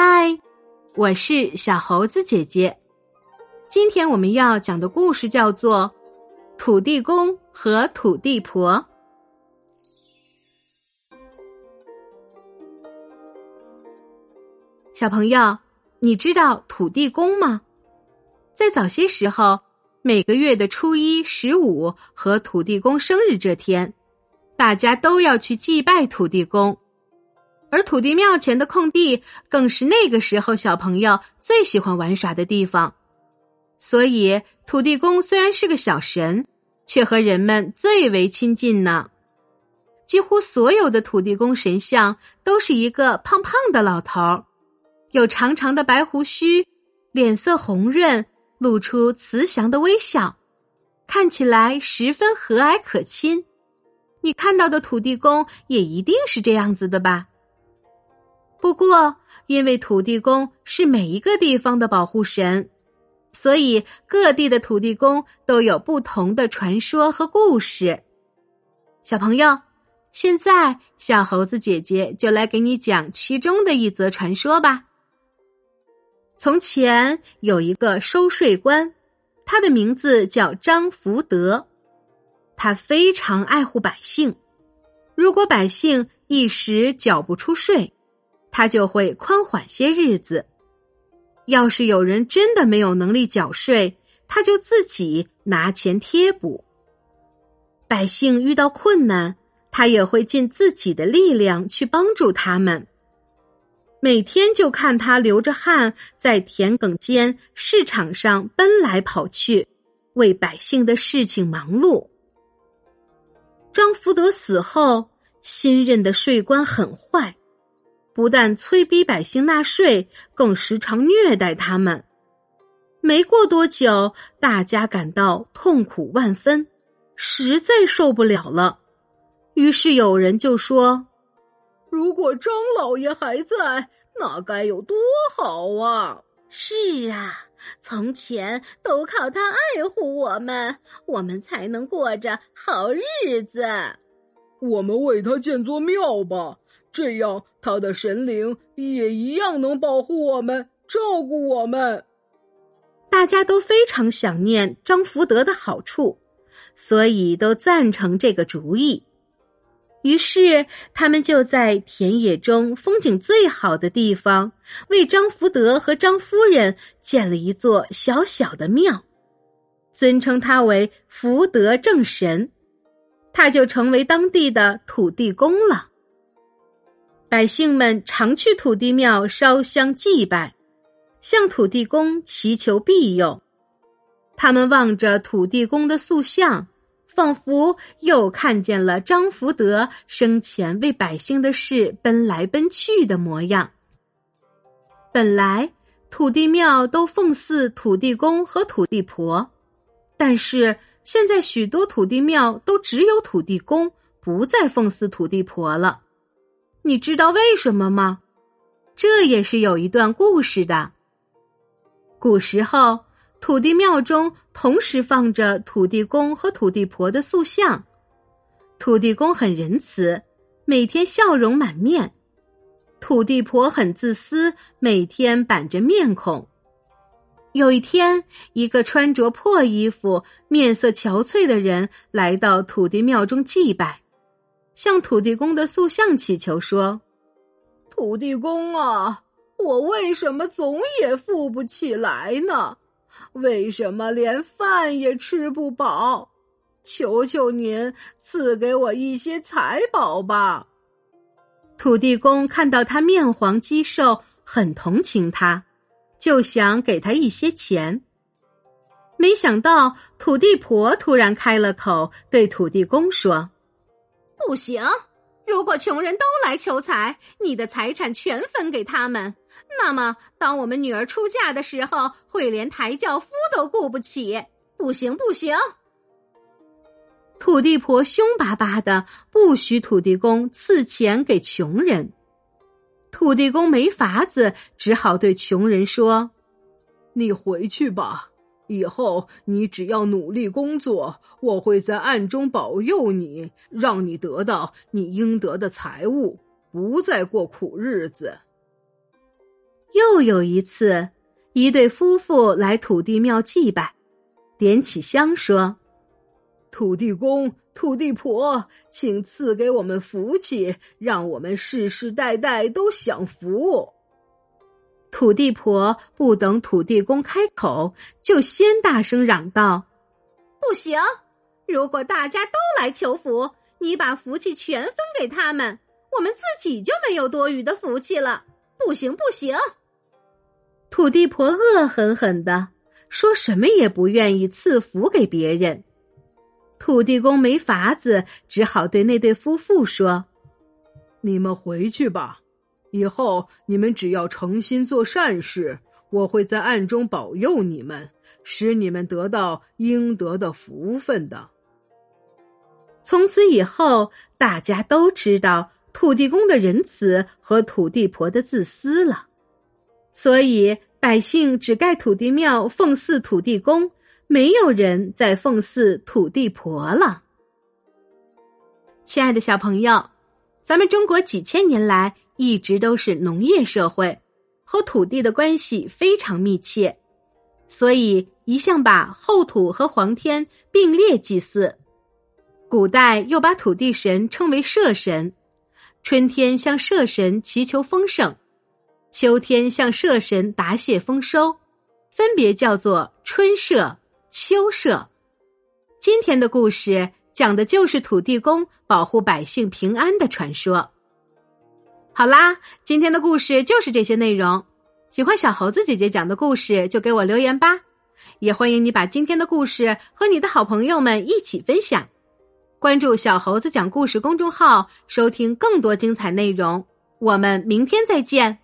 嗨，我是小猴子姐姐。今天我们要讲的故事叫做《土地公和土地婆》。小朋友，你知道土地公吗？在早些时候，每个月的初一、十五和土地公生日这天，大家都要去祭拜土地公。而土地庙前的空地，更是那个时候小朋友最喜欢玩耍的地方。所以，土地公虽然是个小神，却和人们最为亲近呢。几乎所有的土地公神像都是一个胖胖的老头儿，有长长的白胡须，脸色红润，露出慈祥的微笑，看起来十分和蔼可亲。你看到的土地公也一定是这样子的吧？不过，因为土地公是每一个地方的保护神，所以各地的土地公都有不同的传说和故事。小朋友，现在小猴子姐姐就来给你讲其中的一则传说吧。从前有一个收税官，他的名字叫张福德，他非常爱护百姓。如果百姓一时缴不出税，他就会宽缓些日子。要是有人真的没有能力缴税，他就自己拿钱贴补。百姓遇到困难，他也会尽自己的力量去帮助他们。每天就看他流着汗在田埂间、市场上奔来跑去，为百姓的事情忙碌。张福德死后，新任的税官很坏。不但催逼百姓纳税，更时常虐待他们。没过多久，大家感到痛苦万分，实在受不了了。于是有人就说：“如果张老爷还在，那该有多好啊！”是啊，从前都靠他爱护我们，我们才能过着好日子。我们为他建座庙吧。这样，他的神灵也一样能保护我们、照顾我们。大家都非常想念张福德的好处，所以都赞成这个主意。于是，他们就在田野中风景最好的地方，为张福德和张夫人建了一座小小的庙，尊称他为福德正神，他就成为当地的土地公了。百姓们常去土地庙烧香祭拜，向土地公祈求庇佑。他们望着土地公的塑像，仿佛又看见了张福德生前为百姓的事奔来奔去的模样。本来土地庙都奉祀土地公和土地婆，但是现在许多土地庙都只有土地公，不再奉祀土地婆了。你知道为什么吗？这也是有一段故事的。古时候，土地庙中同时放着土地公和土地婆的塑像。土地公很仁慈，每天笑容满面；土地婆很自私，每天板着面孔。有一天，一个穿着破衣服、面色憔悴的人来到土地庙中祭拜。向土地公的塑像祈求说：“土地公啊，我为什么总也富不起来呢？为什么连饭也吃不饱？求求您赐给我一些财宝吧！”土地公看到他面黄肌瘦，很同情他，就想给他一些钱。没想到土地婆突然开了口，对土地公说。不行！如果穷人都来求财，你的财产全分给他们，那么当我们女儿出嫁的时候，会连抬轿夫都雇不起。不行，不行！土地婆凶巴巴的，不许土地公赐钱给穷人。土地公没法子，只好对穷人说：“你回去吧。”以后你只要努力工作，我会在暗中保佑你，让你得到你应得的财物，不再过苦日子。又有一次，一对夫妇来土地庙祭拜，点起香说：“土地公、土地婆，请赐给我们福气，让我们世世代代都享福。”土地婆不等土地公开口，就先大声嚷道：“不行！如果大家都来求福，你把福气全分给他们，我们自己就没有多余的福气了。不行，不行！”土地婆恶狠狠的说：“什么也不愿意赐福给别人。”土地公没法子，只好对那对夫妇说：“你们回去吧。”以后你们只要诚心做善事，我会在暗中保佑你们，使你们得到应得的福分的。从此以后，大家都知道土地公的仁慈和土地婆的自私了，所以百姓只盖土地庙奉祀土地公，没有人再奉祀土地婆了。亲爱的小朋友。咱们中国几千年来一直都是农业社会，和土地的关系非常密切，所以一向把后土和黄天并列祭祀。古代又把土地神称为社神，春天向社神祈求丰盛，秋天向社神答谢丰收，分别叫做春社、秋社。今天的故事。讲的就是土地公保护百姓平安的传说。好啦，今天的故事就是这些内容。喜欢小猴子姐姐讲的故事，就给我留言吧。也欢迎你把今天的故事和你的好朋友们一起分享。关注小猴子讲故事公众号，收听更多精彩内容。我们明天再见。